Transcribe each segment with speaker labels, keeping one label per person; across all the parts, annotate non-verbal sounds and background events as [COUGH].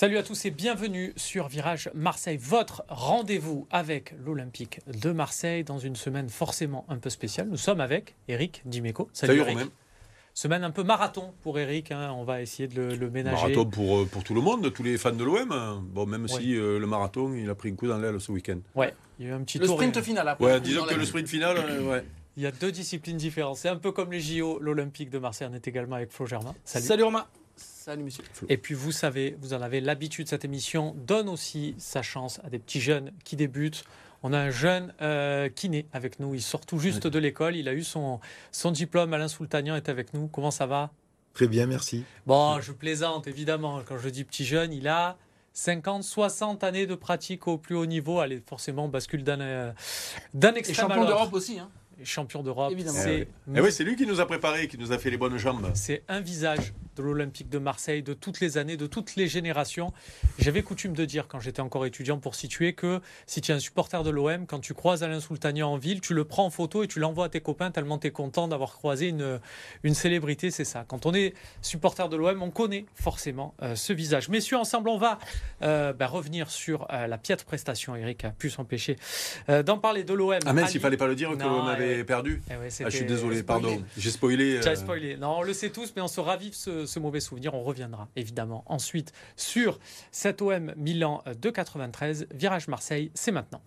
Speaker 1: Salut à tous et bienvenue sur Virage Marseille, votre rendez-vous avec l'Olympique de Marseille dans une semaine forcément un peu spéciale. Nous sommes avec Eric Dimeco.
Speaker 2: Salut, Salut
Speaker 1: Eric. Semaine un peu marathon pour Eric, hein. on va essayer de le, ménager.
Speaker 2: Marathon pour, euh, pour tout le monde, tous les fans de l'OM. Bon, même si euh, le marathon, il a pris un coup dans l'aile ce week-end.
Speaker 1: Ouais, il y a eu un petit
Speaker 3: le sprint final après.
Speaker 2: Ouais, disons que le sprint final, euh, ouais. [CLEARS THROAT]
Speaker 1: Il y a deux disciplines différentes. C'est un peu comme les JO, l'Olympique de Marseille. On est également avec Flo Germain.
Speaker 3: Salut. Salut Romain.
Speaker 1: Salut monsieur. Et puis vous savez, vous en avez l'habitude, cette émission donne aussi sa chance à des petits jeunes qui débutent. On a un jeune euh, kiné avec nous, il sort tout juste de l'école, il a eu son, son diplôme, Alain Soultanian est avec nous. Comment ça va?
Speaker 4: Très bien, merci.
Speaker 1: Bon, je plaisante évidemment, quand je dis petit jeune, il a 50, 60 années de pratique au plus haut niveau. Allez, forcément, bascule d'un euh, d'un extrême
Speaker 3: Et champion d'Europe aussi. Hein
Speaker 1: champion d'Europe.
Speaker 2: C'est eh oui, c'est lui qui nous a préparé, qui nous a fait les bonnes jambes.
Speaker 1: C'est un visage de l'Olympique de Marseille de toutes les années, de toutes les générations. J'avais coutume de dire quand j'étais encore étudiant pour situer que si tu es un supporter de l'OM, quand tu croises Alain Soultanian en ville, tu le prends en photo et tu l'envoies à tes copains tellement tu es content d'avoir croisé une, une célébrité, c'est ça. Quand on est supporter de l'OM, on connaît forcément euh, ce visage. Messieurs, ensemble, on va euh, bah, revenir sur euh, la piètre prestation. Eric a pu s'empêcher d'en parler de l'OM.
Speaker 2: Ah, même s'il fallait pas le dire que l'OM avait perdu. Eh ah, je suis désolé, pardon. J'ai spoilé.
Speaker 1: J'ai spoilé. Non, on le sait tous, mais on se ravive ce, ce mauvais souvenir. On reviendra évidemment ensuite sur cet OM Milan de 93. Virage Marseille, c'est maintenant.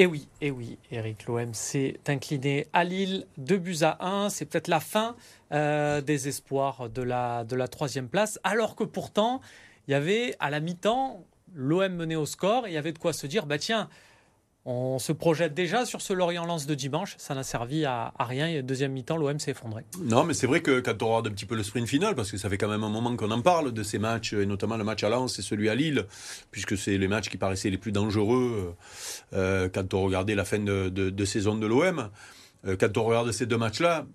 Speaker 1: Et eh oui, et eh oui, Eric, l'OM s'est incliné à Lille, 2 buts à 1. C'est peut-être la fin euh, des espoirs de la, de la troisième place, alors que pourtant, il y avait à la mi-temps, l'OM menait au score, et il y avait de quoi se dire, bah tiens, on se projette déjà sur ce Lorient-Lens de dimanche. Ça n'a servi à, rien. Et deuxième mi-temps, l'OM s'est effondré.
Speaker 2: Non, mais c'est vrai que quand on regarde un petit peu le sprint final, parce que ça fait quand même un moment qu'on en parle de ces matchs, et notamment le match à Lens et celui à Lille, puisque c'est les matchs qui paraissaient les plus dangereux euh, quand on regardait la fin de, saison de l'OM. Euh, quand on regarde ces deux matchs-là,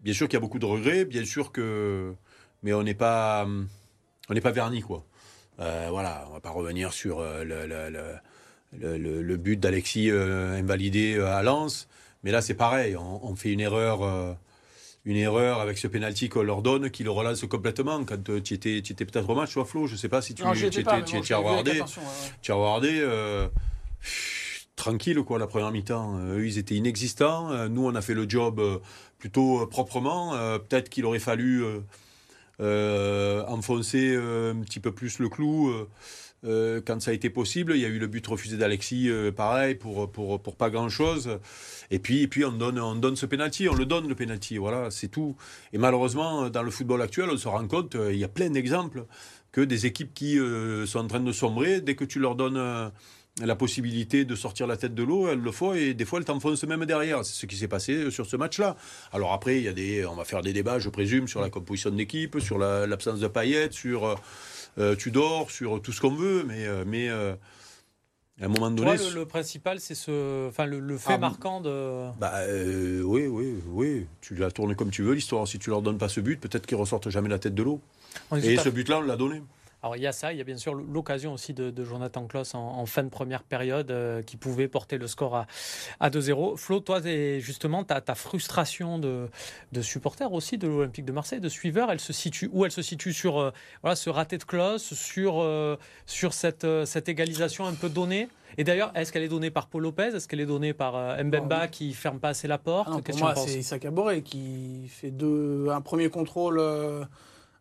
Speaker 2: bien sûr qu'il y a beaucoup de regrets, bien sûr que. Mais on n'est pas, on n'est pas verni, quoi. Euh, voilà, on va pas revenir sur le, but d'Alexis euh, invalidé euh, à Lens. Mais là, c'est pareil. On, fait une erreur, euh, une erreur avec ce penalty qu'on leur donne, qui le relance complètement. Quand tu étais, étais peut-être au match, toi, Flo, je ne sais pas si tu, étais, as regardé. Tu as regardé. tranquille, quoi, la première mi-temps. eux, ils étaient inexistants. nous, on a fait le job plutôt proprement. peut-être qu'il aurait fallu enfoncer un petit peu plus le clou. Euh, quand ça a été possible. Il y a eu le but refusé d'Alexis, euh, pareil, pour, pour, pour pas grand-chose. Et puis, et puis on, donne, on donne ce pénalty, on le donne le pénalty, voilà, c'est tout. Et malheureusement, dans le football actuel, on se rend compte, euh, il y a plein d'exemples, que des équipes qui sont en train de sombrer, dès que tu leur donnes la possibilité de sortir la tête de l'eau, elles le font et des fois elles t'enfoncent même derrière. C'est ce qui s'est passé sur ce match-là. Alors après, y a des, on va faire des débats, je présume, sur la composition d'équipe, sur l'absence de paillettes, sur euh, tu dors sur tout ce qu'on veut, mais, euh, mais euh, à un moment donné.
Speaker 1: le, principal, c'est ce, enfin, le, fait ah, marquant de.
Speaker 2: Bah, oui, oui, oui. Tu la tournes comme tu veux, l'histoire. Si tu leur donnes pas ce but, peut-être qu'ils ressortent jamais la tête de l'eau. Et ce but-là, on l'a donné.
Speaker 1: Alors il y a ça, il y a bien sûr l'occasion aussi de, Jonathan Kloss en, fin de première période euh, qui pouvait porter le score à, à 2-0. Flo, toi, justement, ta, ta frustration de, de supporter aussi de l'Olympique de Marseille, de suiveur, elle se situe où? Elle se situe sur euh, voilà, ce raté de Kloss, sur, euh, sur cette, cette égalisation un peu donnée? Et d'ailleurs, est-ce qu'elle est donnée par Paul Lopez? Est-ce qu'elle est donnée par Mbemba qui qui ferme pas assez la porte?
Speaker 3: Ah Pour moi, c'est Issa qui fait deux, un premier contrôle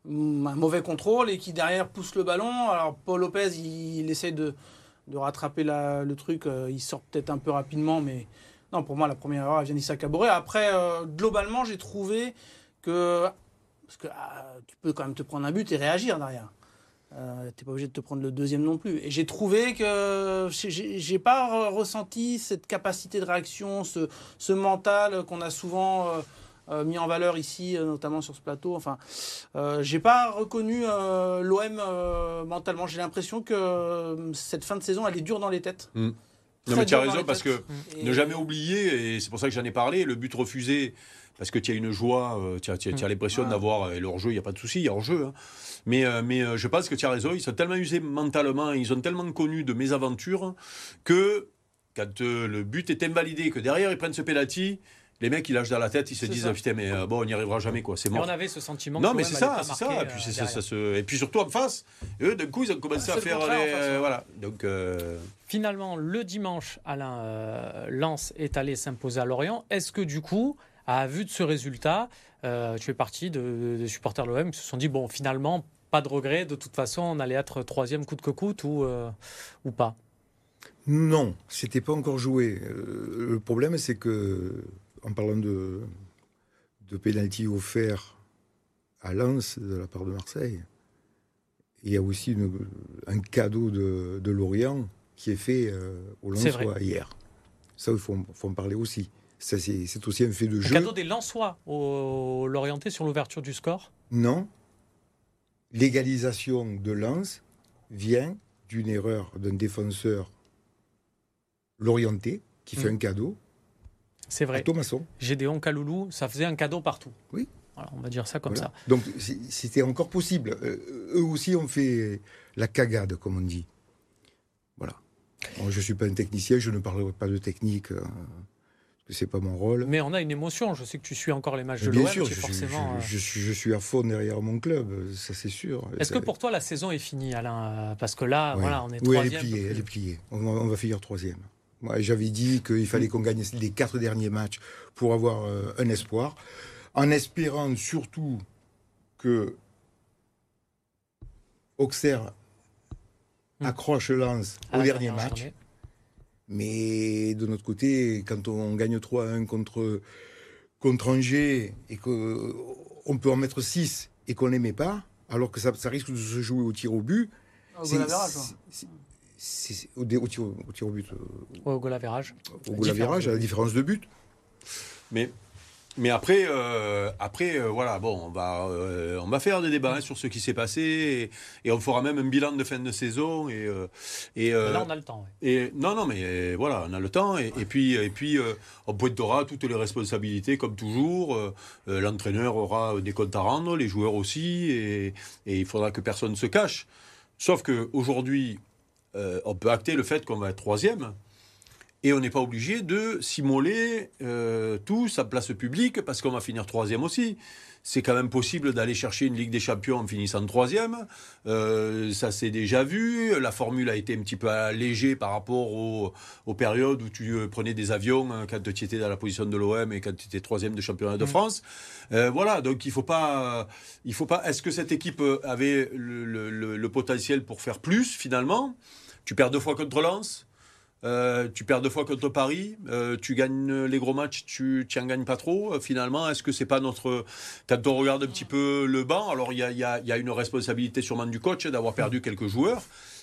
Speaker 3: un mauvais contrôle et qui derrière pousse le ballon. Alors Paul Lopez, il, essaie de, de rattraper le truc, euh, il sort peut-être un peu rapidement, mais non, pour moi, la première erreur, vient d'Issa Caboret. Après, euh, globalement, j'ai trouvé que. Parce que ah, tu peux quand même te prendre un but et réagir derrière. Euh, tu n'es pas obligé de te prendre le deuxième non plus. Et j'ai trouvé que j'ai pas ressenti cette capacité de réaction, ce, ce mental qu'on a souvent euh, mis en valeur ici, euh, notamment sur ce plateau. Enfin, euh, j'ai pas reconnu l'OM mentalement. J'ai l'impression que cette fin de saison, elle est dure dans les têtes.
Speaker 2: Hmm. Non, mais tu as raison, parce que hmm. ne jamais oublier, et c'est pour ça que j'en ai parlé, le but refusé, parce que tu as une joie, tu as, as, l'impression d'avoir leur jeu, il n'y a pas de souci, il y a hors-jeu. Hein. Mais, mais je pense que tu as raison, ils sont tellement usés mentalement, ils ont tellement connu de mésaventures que quand le but est invalidé, que derrière ils prennent ce penalty, les mecs, ils lâchent dans la tête, ils se disent
Speaker 3: ça.
Speaker 2: putain, mais euh, bon, on n'y arrivera jamais, quoi. C'est
Speaker 1: Et
Speaker 2: mort.
Speaker 1: on avait ce sentiment.
Speaker 2: Non, mais c'est ça, c'est ça.
Speaker 1: marquer,
Speaker 2: Et puis,
Speaker 1: euh,
Speaker 2: c'est- ça,
Speaker 1: derrière.
Speaker 2: ça se... et puis surtout en face, eux, d'un coup, ils ont commencé
Speaker 3: Ah,
Speaker 2: à faire.
Speaker 3: contraire,
Speaker 2: les-
Speaker 3: en face, ouais.
Speaker 2: voilà. Donc, euh,
Speaker 1: Finalement, le dimanche, Alain euh, Lens est allé s'imposer à Lorient. Est-ce que du coup, à vue de ce résultat, euh, tu fais partie de- des supporters de l'OM qui se sont dit bon, finalement, pas de regret. De toute façon, on allait être troisième coûte que coûte ou euh, ou pas?
Speaker 4: Non, c'était pas encore joué. Euh, le problème, c'est que, en parlant de, de pénalty offert à Lens de la part de Marseille, il y a aussi une- un cadeau de, de Lorient qui est fait euh, au Lensois hier. Ça, il faut, faut en parler aussi. Ça, c'est aussi un fait de
Speaker 1: Le
Speaker 4: jeu.
Speaker 1: cadeau des Lensois au Lorientais sur l'ouverture du score?
Speaker 4: Non. L'égalisation de Lens vient d'une erreur d'un défenseur l'orienté qui fait
Speaker 1: Mm.
Speaker 4: un cadeau
Speaker 1: C'est vrai.
Speaker 4: Thomasson.
Speaker 1: Gédéon Kaloulou, ça faisait un cadeau partout.
Speaker 4: Oui.
Speaker 1: Voilà, on va dire ça comme
Speaker 4: Voilà.
Speaker 1: ça.
Speaker 4: Donc c'était encore possible. Euh, eux aussi ont fait la cagade, comme on dit. Voilà. Bon, je ne suis pas un technicien, je ne parlerai pas de technique, euh, parce que c'est pas mon rôle.
Speaker 1: Mais on a une émotion. Je sais que tu suis encore les matchs de
Speaker 4: Bien
Speaker 1: l'OM.
Speaker 4: sûr,
Speaker 1: tu es
Speaker 4: je, suis-
Speaker 1: forcément. euh,
Speaker 4: je- je suis, je suis à fond derrière mon club, ça c'est sûr.
Speaker 1: Est-ce
Speaker 4: Ça-
Speaker 1: que pour toi la saison est finie, Alain? Parce que là,
Speaker 4: Ouais.
Speaker 1: voilà, on est
Speaker 4: Oui, elle est pliée, elle est pliée. On va, on va finir troisième. Moi, j'avais dit qu'il fallait qu'on gagne les quatre derniers matchs pour avoir euh, un espoir, en espérant surtout que Auxerre
Speaker 1: Hmm.
Speaker 4: accroche Lens au
Speaker 1: la
Speaker 4: dernier match. Mais de notre côté, quand on gagne 3-1 contre, contre Angers et qu'on peut en mettre 6 et qu'on n'aimait pas, alors que ça, ça risque de se jouer au tir au but, c'est- au, au tir, au tir au but, euh,
Speaker 1: Ouais, au goal average.
Speaker 4: au goal average, à la différence de but.
Speaker 2: Mais, mais après, euh, après euh, voilà, bon, on va, euh, on va faire des débats hein, sur ce qui s'est passé et, et on fera même un bilan de fin de saison. Et, euh, euh,
Speaker 1: là, on a le temps. ouais.
Speaker 2: et non, non, mais voilà, on a le temps. Et, et puis, et puis euh, on pointera toutes les responsabilités, comme toujours. L'entraîneur aura des comptes à rendre, les joueurs aussi, et, et il faudra que personne ne se cache. Sauf qu'aujourd'hui, euh, on peut acter le fait qu'on va être troisième. Et on n'est pas obligé de s'immoler euh, tous à place publique parce qu'on va finir troisième aussi. C'est quand même possible d'aller chercher une Ligue des Champions en finissant troisième. Euh, ça s'est déjà vu. La formule a été un petit peu allégée par rapport aux, aux périodes où tu euh, prenais des avions hein, quand tu étais dans la position de l'OM et quand tu étais troisième de championnat de
Speaker 1: Mm.
Speaker 2: France. Euh, voilà, donc il faut pas, il faut pas. Est-ce que cette équipe avait le- le potentiel pour faire plus finalement? Tu perds deux fois contre Lens. Euh, tu perds deux fois contre Paris, euh, tu gagnes les gros matchs, tu n'en gagnes pas trop. Euh, finalement, est-ce que c'est pas notre. Quand on regarde un petit peu le banc, alors il y a, y a- il y a une responsabilité sûrement du coach d'avoir perdu quelques joueurs,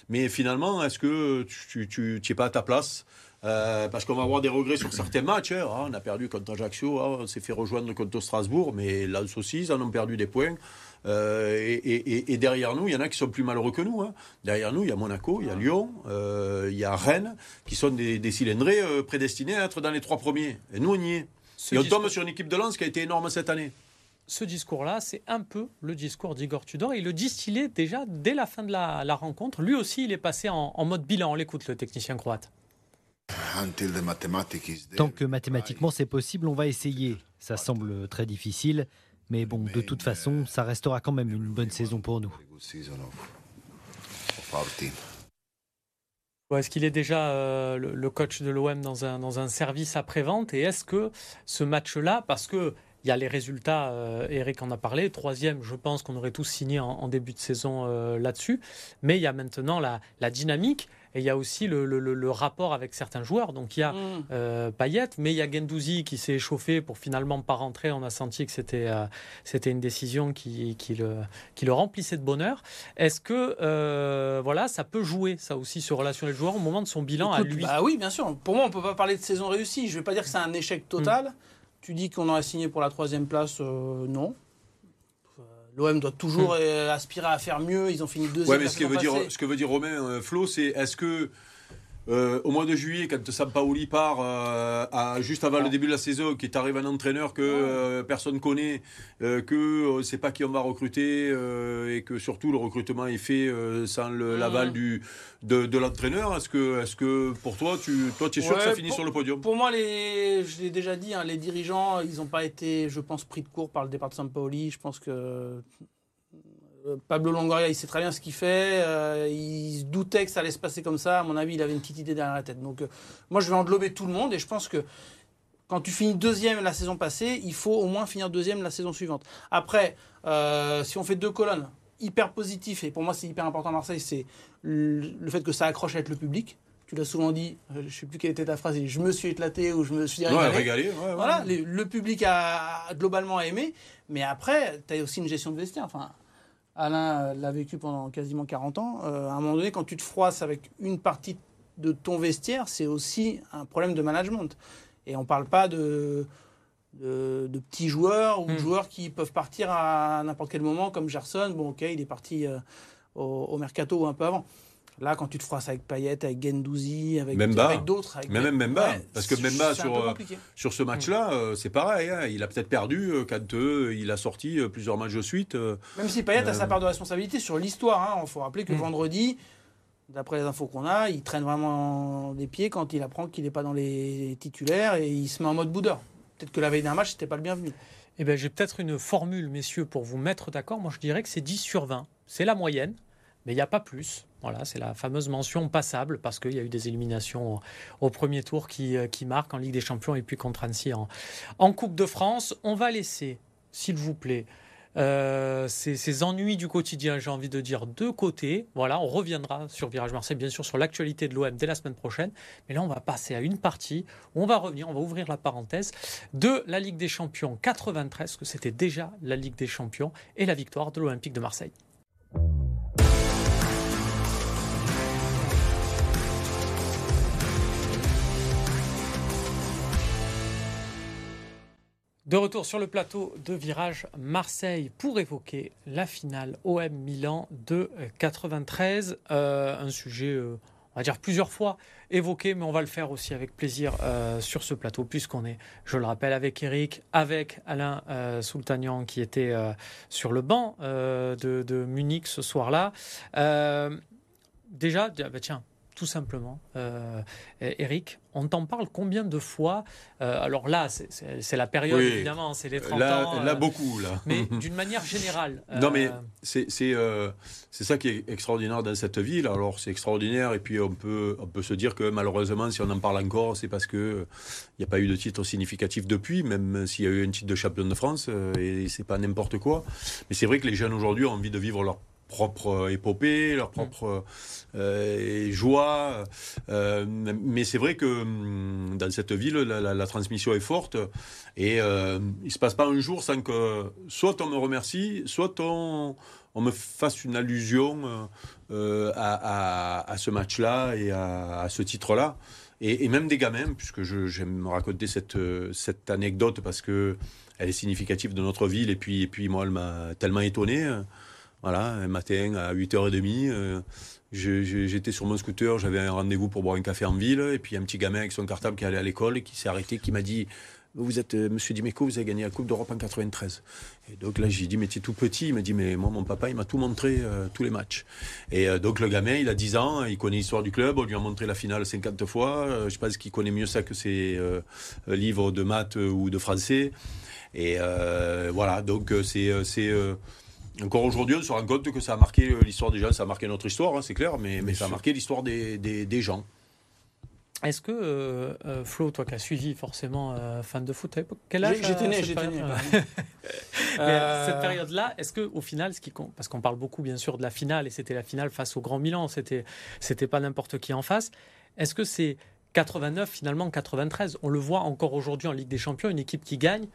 Speaker 2: mais finalement, est-ce que tu tu- tu es pas à ta place? Parce qu'on va avoir des regrets sur certains matchs. hein. Ah, on a perdu contre Ajaccio, ah, on s'est fait rejoindre contre Strasbourg, mais là aussi, ils en ont perdu des points. Euh, et, et- et- et derrière nous, il y en a qui sont plus malheureux que nous. hein. Derrière nous, il y a Monaco, il y a Lyon, euh, il y a Rennes, qui sont des, des cylindrés euh, prédestinés à être dans les trois premiers. Et nous, on y est.
Speaker 1: Ce,
Speaker 2: Et on
Speaker 1: discours,
Speaker 2: tombe sur une équipe de lance qui a été énorme cette année.
Speaker 1: ce discours-là, c'est un peu le discours d'Igor Tudor. Il le distillait déjà dès la fin de la, la rencontre. Lui aussi, il est passé en, en mode bilan. On l'écoute, le technicien croate.
Speaker 5: Tant que mathématiquement c'est possible, on va essayer. Ça semble très difficile, mais bon, de toute façon, ça restera quand même une bonne saison pour nous.
Speaker 1: Est-ce qu'il est déjà euh, le, coach de l'OM dans un, dans un service après-vente? Et est-ce que ce match-là, parce que il y a les résultats, euh, Eric en a parlé, troisième, je pense qu'on aurait tous signé en, en début de saison euh, là-dessus, mais il y a maintenant la, la dynamique et il y a aussi le, le- le- le rapport avec certains joueurs. Donc il y a
Speaker 3: Mmh.
Speaker 1: euh, Payet, mais il y a Gendouzi qui s'est échauffé pour finalement pas rentrer. On a senti que c'était euh, c'était une décision qui, qui, le, qui le remplissait de bonheur. Est-ce que euh, voilà, ça peut jouer ça aussi sur relation les joueurs au moment de son bilan à lui?
Speaker 3: Bah oui, bien sûr. Pour moi, on peut pas parler de saison réussie. Je vais pas dire que c'est un échec total. Tu dis qu'on a signé pour la troisième place, non. L'OM doit toujours euh, aspirer à faire mieux. Ils ont fini deuxième.
Speaker 2: Ouais, mais ce que veut dire, ce que veut dire Romain euh, Flo, c'est est-ce que euh, au mois de juillet, quand Sampaoli part, euh, à, juste avant le début de la saison, qui est arrivé un entraîneur que euh, personne connaît, que on ne sait pas qui on va recruter, et que surtout le recrutement est fait sans l'aval du de, l'entraîneur. Est-ce que, est que pour toi, tu, toi, es sûr que ça finit sur le podium?
Speaker 3: Pour moi, les, je l'ai déjà dit, hein, les dirigeants, ils n'ont pas été, je pense, pris de court par le départ de Sampaoli. Je pense que euh, Pablo Longoria, il sait très bien ce qu'il fait. Euh, il se doutait que ça allait se passer comme ça. À mon avis, il avait une petite idée derrière la tête. Donc, euh, moi, je vais englober tout le monde et je pense que quand tu finis deuxième la saison passée, il faut au moins finir deuxième la saison suivante. Après, si on fait deux colonnes, hyper positif, et pour moi, c'est hyper important à Marseille, c'est le fait que ça accroche avec le public tu l'as souvent dit, je ne sais plus quelle était ta phrase, je me suis éclaté ou je me suis
Speaker 2: régalé.
Speaker 3: voilà, le public a globalement aimé, mais après, tu as aussi une gestion de vestiaire. Enfin, Alain euh, l'a vécu pendant quasiment 40 ans. Euh, à un moment donné, quand tu te froisses avec une partie de ton vestiaire, c'est aussi un problème de management. Et on ne parle pas de, de, petits joueurs ou de hmm. joueurs qui peuvent partir à n'importe quel moment, comme Gerson. Bon, ok, il est parti euh, au, au, mercato ou un peu avant. Là, quand tu te froisses avec Payet, avec Gendouzi, avec, d'autres.
Speaker 2: même Memba. parce que Memba, sur, euh, sur ce match-là, mm. euh, c'est pareil. Hein. il a peut-être perdu euh, quand il a sorti plusieurs matchs de suite.
Speaker 3: Même si Payet a sa part de responsabilité sur l'histoire. Il hein. faut rappeler que mm. vendredi, d'après les infos qu'on a, il traîne vraiment des pieds quand il apprend qu'il n'est pas dans les titulaires et il se met en mode boudeur. Peut-être que la veille d'un match, c'était pas le bienvenu.
Speaker 1: Eh ben, j'ai peut-être une formule, messieurs, pour vous mettre d'accord. Moi, je dirais que c'est 10 sur 20. C'est la moyenne, mais il n'y a pas plus. Voilà, c'est la fameuse mention passable parce qu'il y a eu des éliminations au, premier tour qui, euh, qui, marquent en Ligue des Champions et puis contre Annecy en, Coupe de France. On va laisser, s'il vous plaît, euh, ces, ennuis du quotidien, j'ai envie de dire, de côté. Voilà, on reviendra sur Virage Marseille, bien sûr, sur l'actualité de l'OM dès la semaine prochaine. Mais là, on va passer à une partie où on va revenir, on va ouvrir la parenthèse de la Ligue des Champions 93, que c'était déjà la Ligue des Champions, et la victoire de l'Olympique de Marseille. De retour sur le plateau de Virage Marseille pour évoquer la finale OM Milan de 93. Euh, un sujet, euh, on va dire plusieurs fois évoqué, mais on va le faire aussi avec plaisir euh, sur ce plateau, puisqu'on est, je le rappelle, avec Eric, avec Alain Soultanian qui était sur le banc de, de, Munich ce soir-là. déjà, bah, tiens, tout simplement. Euh, Eric, on t'en parle combien de fois euh, Alors là, c'est la période, évidemment, c'est les 30
Speaker 2: là,
Speaker 1: ans.
Speaker 2: Là, euh, beaucoup, là. [LAUGHS]
Speaker 1: Mais [LAUGHS] d'une manière générale.
Speaker 2: Non, mais c'est ça qui est extraordinaire dans cette ville. Alors, c'est extraordinaire, et puis on peut, on peut se dire que malheureusement, si on en parle encore, c'est parce qu'il n'y a pas eu de titre significatif depuis, même s'il y a eu un titre de champion de France, et c'est pas n'importe quoi. Mais c'est vrai que les jeunes aujourd'hui ont envie de vivre leur propre épopée, leur propre euh, joie. Euh, mais c'est vrai que hum, dans cette ville, la, transmission est forte et euh, il se passe pas un jour sans que soit on me remercie, soit on, on me fasse une allusion euh, à, à, ce match-là et à, ce titre-là. Et, même des gamins, puisque j'aime raconter cette, cette anecdote parce que elle est significative de notre ville et puis, et puis moi, elle m'a tellement étonné. Voilà, un matin à 8h30, euh, j'étais sur mon scooter, j'avais un rendez-vous pour boire un café en ville, et puis un petit gamin avec son cartable qui allait à l'école qui s'est arrêté, qui m'a dit vous êtes euh, Monsieur Dimeco, vous avez gagné la Coupe d'Europe en 93. Et donc là, j'ai dit, mais tu es tout petit. Il m'a dit, mais moi, mon papa, il m'a tout montré, euh, tous les matchs. Et donc le gamin, il a 10 ans, il connaît l'histoire du club, on lui a montré la finale 50 fois. je pense qu'il connaît mieux ça que ses livres de maths ou de français. Et voilà, donc c'est encore aujourd'hui, on se rend compte que ça a marqué euh, l'histoire des gens, ça a marqué notre histoire, hein, c'est clair, mais, mais ça a marqué l'histoire des, des, gens.
Speaker 1: Est-ce que, euh, euh, Flo, toi qui as suivi forcément fan de foot à l'époque, quel âge
Speaker 3: J'étais né, j'étais né. [LAUGHS] [LAUGHS]
Speaker 1: cette période-là, est-ce que au final, ce qui compte, parce qu'on parle beaucoup bien sûr de la finale, et c'était la finale face au Grand Milan, c'était, c'était pas n'importe qui en face, est-ce que c'est 89 finalement 93 On le voit encore aujourd'hui en Ligue des Champions, une équipe qui gagne,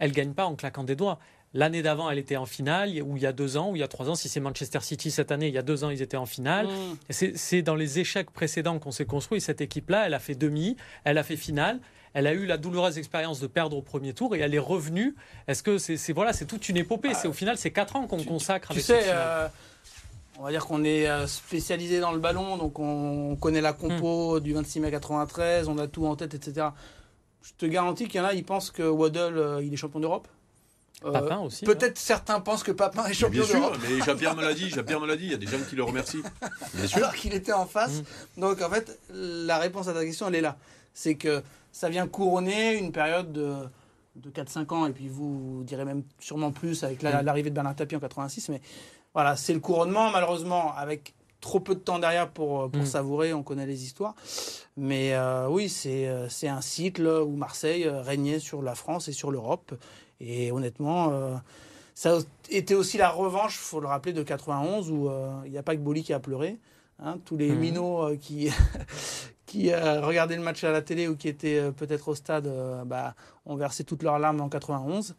Speaker 1: elle gagne pas en claquant des doigts. L'année d'avant, elle était en finale, ou il y a deux ans, ou il y a trois ans. Si c'est Manchester City cette année, il y a deux ans, ils étaient en finale. Mm. C'est dans les échecs précédents qu'on s'est construit. Cette équipe-là, elle a fait demi, elle a fait finale. Elle a eu la douloureuse expérience de perdre au premier tour et elle est revenue. Est-ce que c'est voilà, c'est toute une épopée. C'est au final, c'est quatre ans qu'on consacre.
Speaker 3: Tu sais, euh, on va dire qu'on est euh, spécialisé dans le ballon, donc on, connaît la compo du 26 mai 93, on a tout en tête, etc. Je te garantis qu'il y en a, ils pensent que Waddle, euh, il est champion d'Europe.
Speaker 1: Euh, Papin aussi.
Speaker 3: Peut-être certains pensent que Papin est champion d'Europe.
Speaker 2: Bien sûr, mais Jean-Pierre me l'a dit, Jean-Pierre me l'a dit, il y a des gens qui le remercient. [LAUGHS]
Speaker 3: Bien sûr. Alors qu'il était en face. Mm. Donc en fait, la réponse à ta question, elle est là. C'est que ça vient couronner une période de, de 4-5 ans, et puis vous, direz même sûrement plus avec mm. l'arrivée de Bernard Tapie en 86, mais voilà, c'est le couronnement, malheureusement, avec trop peu de temps derrière pour, pour mm. savourer, on connaît les histoires. Mais euh, oui, euh, c'est un cycle où Marseille euh, régnait sur la France et sur l'Europe. Et honnêtement, ça a été aussi la revanche, il faut le rappeler, de 91, où il n'y a pas que Boli qui a pleuré. Hein. tous les mm. minots qui, [LAUGHS] qui regardaient le match à la télé ou qui étaient peut-être au stade bah, ont versé toutes leurs larmes en 91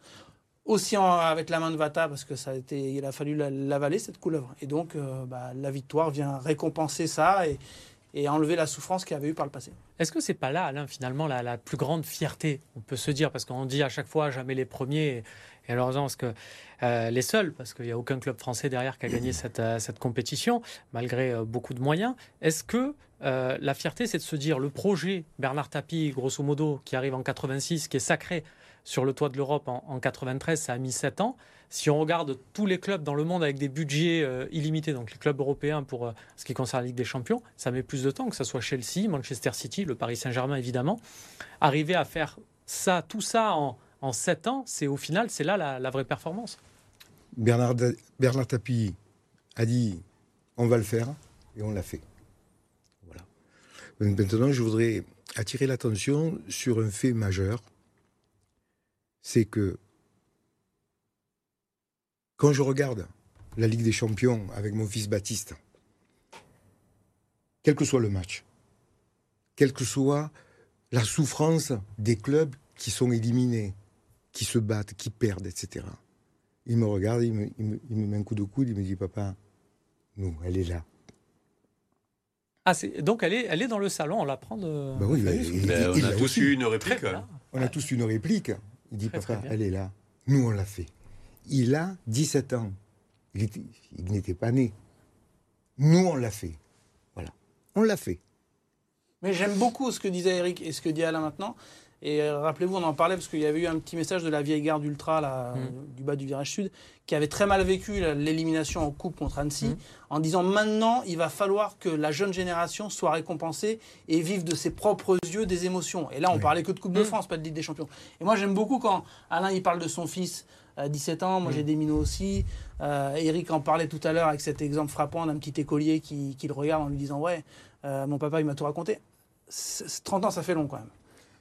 Speaker 3: aussi avec la main de Vata parce que ça a été, il a fallu l'avaler cette couleuvre. Et donc euh, bah, la victoire vient récompenser ça et, et, enlever la souffrance qu'il avait eu par le passé.
Speaker 1: Est-ce que c'est pas là, Alain, finalement, la, plus grande fierté On peut se dire parce qu'on dit à chaque fois jamais les premiers. Et, alors parce que euh, les seuls, parce qu'il n'y a aucun club français derrière qui a gagné cette, euh, compétition, malgré beaucoup de moyens. Est-ce que la fierté, c'est de se dire le projet Bernard Tapie, grosso modo, qui arrive en 86, qui est sacré, sur le toit de l'Europe en, 93, ça a mis 7 ans. Si on regarde tous les clubs dans le monde avec des budgets euh, illimités, donc les clubs européens pour euh, ce qui concerne la Ligue des Champions, ça met plus de temps, que ce soit Chelsea, Manchester City, le Paris Saint-Germain évidemment. Arriver à faire ça, tout ça en, en 7 ans, c'est au final, c'est là la, vraie performance.
Speaker 4: Bernard, Bernard Tapie a dit on va le faire et on l'a fait. Voilà. Maintenant, je voudrais attirer l'attention sur un fait majeur c'est que quand je regarde la Ligue des Champions avec mon fils Baptiste, quel que soit le match, quelle que soit la souffrance des clubs qui sont éliminés, qui se battent, qui perdent, etc. Il me regarde, il me, met un coup de coude, il me dit Papa, nous, elle est là.
Speaker 1: Ah, donc elle est, elle est dans le salon, on la prend de.
Speaker 2: Bah oui, on a tous eu une réplique.
Speaker 4: On a tous une réplique. Il dit, papa, elle est là. Nous, on l'a fait. Il a 17 ans. Il n'était pas né. Nous, on l'a fait. Voilà. On l'a fait.
Speaker 3: Mais j'aime beaucoup ce que disait Eric et ce que dit Alain maintenant. Et euh, rappelez-vous, on en parlait parce qu'il y avait eu un petit message de la vieille garde ultra là, mm. du bas du virage sud qui avait très mal vécu l'élimination en coupe contre Annecy mm. en disant maintenant il va falloir que la jeune génération soit récompensée et vive de ses propres yeux des émotions. Et là on parlait que de Coupe de mm. France, pas de Ligue des Champions. Et moi j'aime beaucoup quand Alain il parle de son fils à 17 ans, moi j'ai des minots aussi. Euh, Eric en parlait tout à l'heure avec cet exemple frappant d'un petit écolier qui, le regarde en lui disant ouais euh, mon papa il m'a tout raconté. 30 ans ça fait long quand même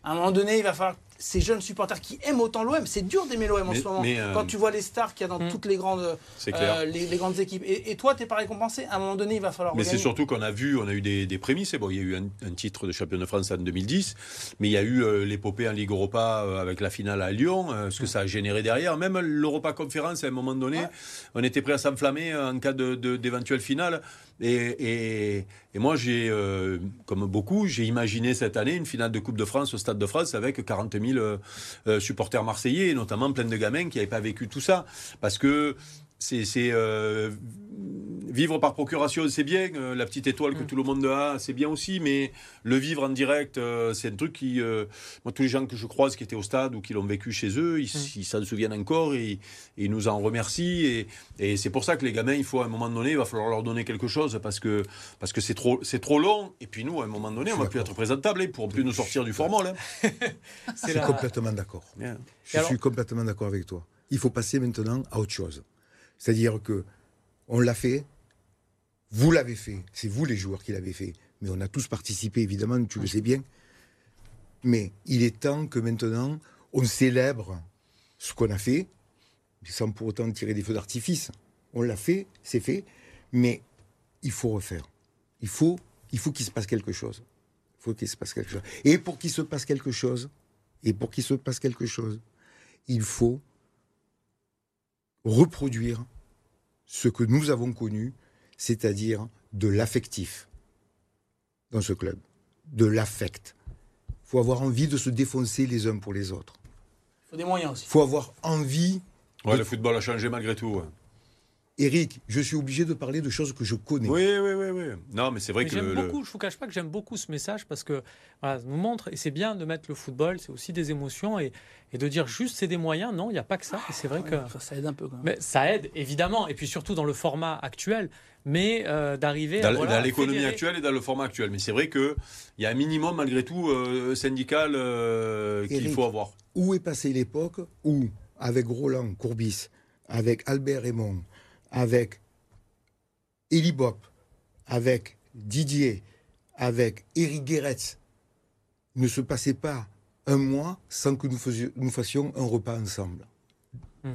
Speaker 3: à un moment donné, il va falloir ces jeunes supporters qui aiment autant l'OM. C'est dur d'aimer l'OM en ce moment. Euh, Quand tu vois les stars qu'il y a dans hmm. toutes les grandes, euh, les, grandes équipes. Et, toi, tu n'es pas récompensé. À un moment donné, il va falloir.
Speaker 2: Mais c'est surtout qu'on a vu, on a eu des, prémices. Bon, il y a eu un, titre de champion de France en 2010, mais il y a eu euh, l'épopée en Ligue Europa avec la finale à Lyon, ce que ça a généré derrière. Même l'Europa Conférence, à un moment donné, on était prêt à s'enflammer en cas d'éventuelle de, finale. Et, moi, j'ai, comme beaucoup, j'ai imaginé cette année une finale de Coupe de France au Stade de France avec 40 000 euh, supporters marseillais, notamment plein de gamins qui n'avaient pas vécu tout ça. Parce que c'est euh, vivre par procuration, c'est bien. Euh, la petite étoile que mm. tout le monde a, c'est bien aussi. Mais le vivre en direct, euh, c'est un truc qui. moi, tous les gens que je croise qui étaient au stade ou qui l'ont vécu chez eux, ils mm. s'en souviennent encore et, ils nous en remercient. Et, et c'est pour ça que les gamins, il faut à un moment donné, il va falloir leur donner quelque chose parce que parce que c'est trop c'est trop long. Et puis nous, à un moment donné, on va plus être présentable. Ils ne pourront plus nous sortir du formol.
Speaker 4: Hein. Je suis [LAUGHS] complètement d'accord. Je suis complètement d'accord avec toi. Il faut passer maintenant à autre chose. C'est-à-dire que on l'a fait, vous l'avez fait, c'est vous les joueurs qui l'avez fait, mais on a tous participé évidemment, tu le sais bien. Mais il est temps que maintenant on célèbre ce qu'on a fait, sans pour autant tirer des feux d'artifice. On l'a fait, c'est fait, mais il faut refaire. Il faut, il faut qu'il se passe quelque chose. Il faut qu'il se passe quelque chose. Et pour qu'il se passe quelque chose, et pour qu'il se passe quelque chose, il faut reproduire ce que nous avons connu, c'est-à-dire de l'affectif dans ce club, de l'affect. Il faut avoir envie de se défoncer les uns pour les autres.
Speaker 3: Il faut des moyens aussi.
Speaker 4: Il faut avoir envie.
Speaker 2: Ouais, le football a changé malgré tout.
Speaker 4: Eric, je suis obligé de parler de choses que je connais.
Speaker 2: Oui, oui, oui, oui. Non, mais c'est vrai
Speaker 1: Mais
Speaker 2: que.
Speaker 1: j'aime
Speaker 2: le-
Speaker 1: beaucoup, je vous cache pas que j'aime beaucoup ce message parce que voilà, ça nous montre, et c'est bien de mettre le football, c'est aussi des émotions, et, et de dire juste c'est des moyens, non, il n'y a pas que ça, et c'est vrai que...
Speaker 3: Ça, ça aide un peu quand même.
Speaker 1: Mais ça aide, évidemment, et puis surtout dans le format actuel, mais euh, d'arriver.
Speaker 2: Dans,
Speaker 1: voilà,
Speaker 2: dans l'économie
Speaker 1: fédérer-
Speaker 2: actuelle et dans le format actuel. Mais c'est vrai qu'il y a un minimum, malgré tout, euh, syndical euh, qu'il faut avoir.
Speaker 4: Où est passée l'époque où, avec Roland Courbis, avec Albert Raymond, avec Eli Bop, avec Didier, avec Eric Guéretz, ne se passait pas un mois sans que nous, faisions- nous fassions un repas ensemble.
Speaker 1: Hmm.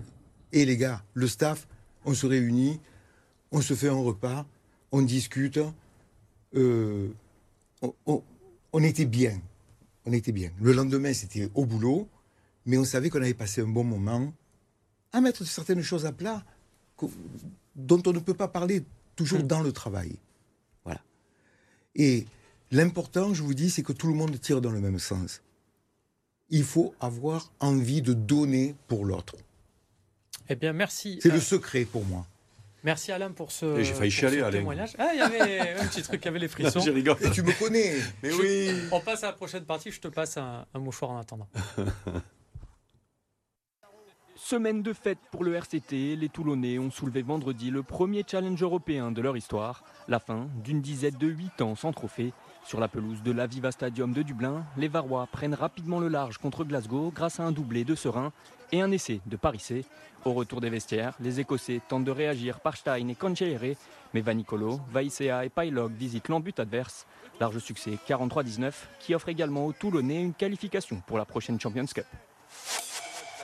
Speaker 4: Et les gars, le staff, on se réunit, on se fait un repas, on discute, euh, on- on- on était bien. On était bien. Le lendemain, c'était au boulot, mais on savait qu'on avait passé un bon moment à mettre certaines choses à plat dont on ne peut pas parler toujours
Speaker 1: Mm.
Speaker 4: dans le travail. Voilà. Et l'important, je vous dis, c'est que tout le monde tire dans le même sens. Il faut avoir envie de donner pour l'autre.
Speaker 1: Eh bien, merci.
Speaker 4: C'est
Speaker 1: euh,
Speaker 4: le secret pour moi.
Speaker 1: Merci Alain pour ce,
Speaker 2: Et j'ai failli
Speaker 1: pour
Speaker 2: chialer,
Speaker 1: ce
Speaker 2: Alain.
Speaker 1: témoignage. Ah, il y avait un petit truc, il y avait les frissons. [LAUGHS]
Speaker 2: Je rigole.
Speaker 4: Et tu me connais.
Speaker 2: Mais
Speaker 1: Je-
Speaker 2: oui.
Speaker 1: On passe à la prochaine partie, je te passe un, un mouchoir en attendant. [LAUGHS]
Speaker 6: Semaine de fête pour le RCT, les Toulonnais ont soulevé vendredi le premier challenge européen de leur histoire, la fin d'une dizaine de 8 ans sans trophée. Sur la pelouse de l'Aviva Stadium de Dublin, les Varois prennent rapidement le large contre Glasgow grâce à un doublé de Serein et un essai de Parissé. Au retour des vestiaires, les Écossais tentent de réagir par Stein et Conchere, mais Vanicolo, Vaicea et Pylog visitent l'embut adverse. Large succès 43-19 qui offre également aux Toulonnais une qualification pour la prochaine Champions Cup.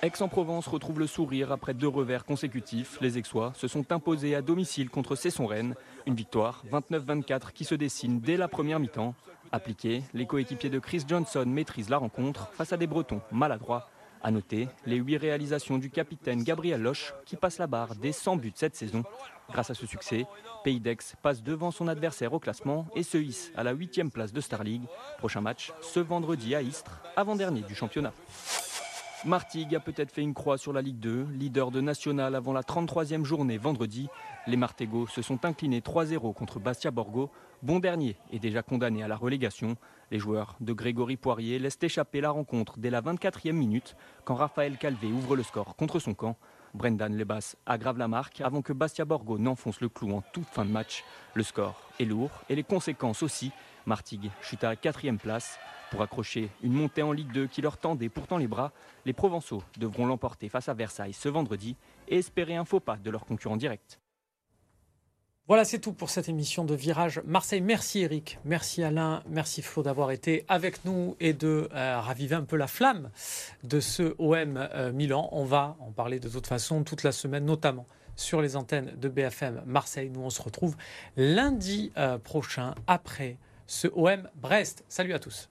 Speaker 6: Aix-en-Provence retrouve le sourire après deux revers consécutifs. Les Aixois se sont imposés à domicile contre Cesson-Rennes. Une victoire 29-24 qui se dessine dès la première mi-temps. Appliqués, les coéquipiers de Chris Johnson maîtrisent la rencontre face à des Bretons maladroits. À noter les huit réalisations du capitaine Gabriel Loche qui passe la barre des 100 buts cette saison. Grâce à ce succès, Pays d'Aix passe devant son adversaire au classement et se hisse à la huitième place de Star League. Prochain match ce vendredi à Istres, avant-dernier du championnat. Martigues a peut-être fait une croix sur la Ligue 2, leader de National avant la 33e journée vendredi. Les Martégaux se sont inclinés 3-0 contre Bastia Borgo. Bon dernier est déjà condamné à la relégation. Les joueurs de Grégory Poirier laissent échapper la rencontre dès la 24e minute quand Raphaël Calvé ouvre le score contre son camp. Brendan Lebas aggrave la marque avant que Bastia Borgo n'enfonce le clou en toute fin de match. Le score est lourd et les conséquences aussi. Martigues chute à quatrième place. Pour accrocher une montée en Ligue 2 qui leur tendait pourtant les bras, les Provençaux devront l'emporter face à Versailles ce vendredi et espérer un faux pas de leur concurrent direct.
Speaker 1: Voilà, c'est tout pour cette émission de Virage Marseille. Merci Eric, merci Alain, merci Flo d'avoir été avec nous et de euh, raviver un peu la flamme de ce OM euh, Milan. On va en parler de toute façon toute la semaine, notamment sur les antennes de BFM Marseille. Nous, on se retrouve lundi euh, prochain après ce OM Brest. Salut à tous.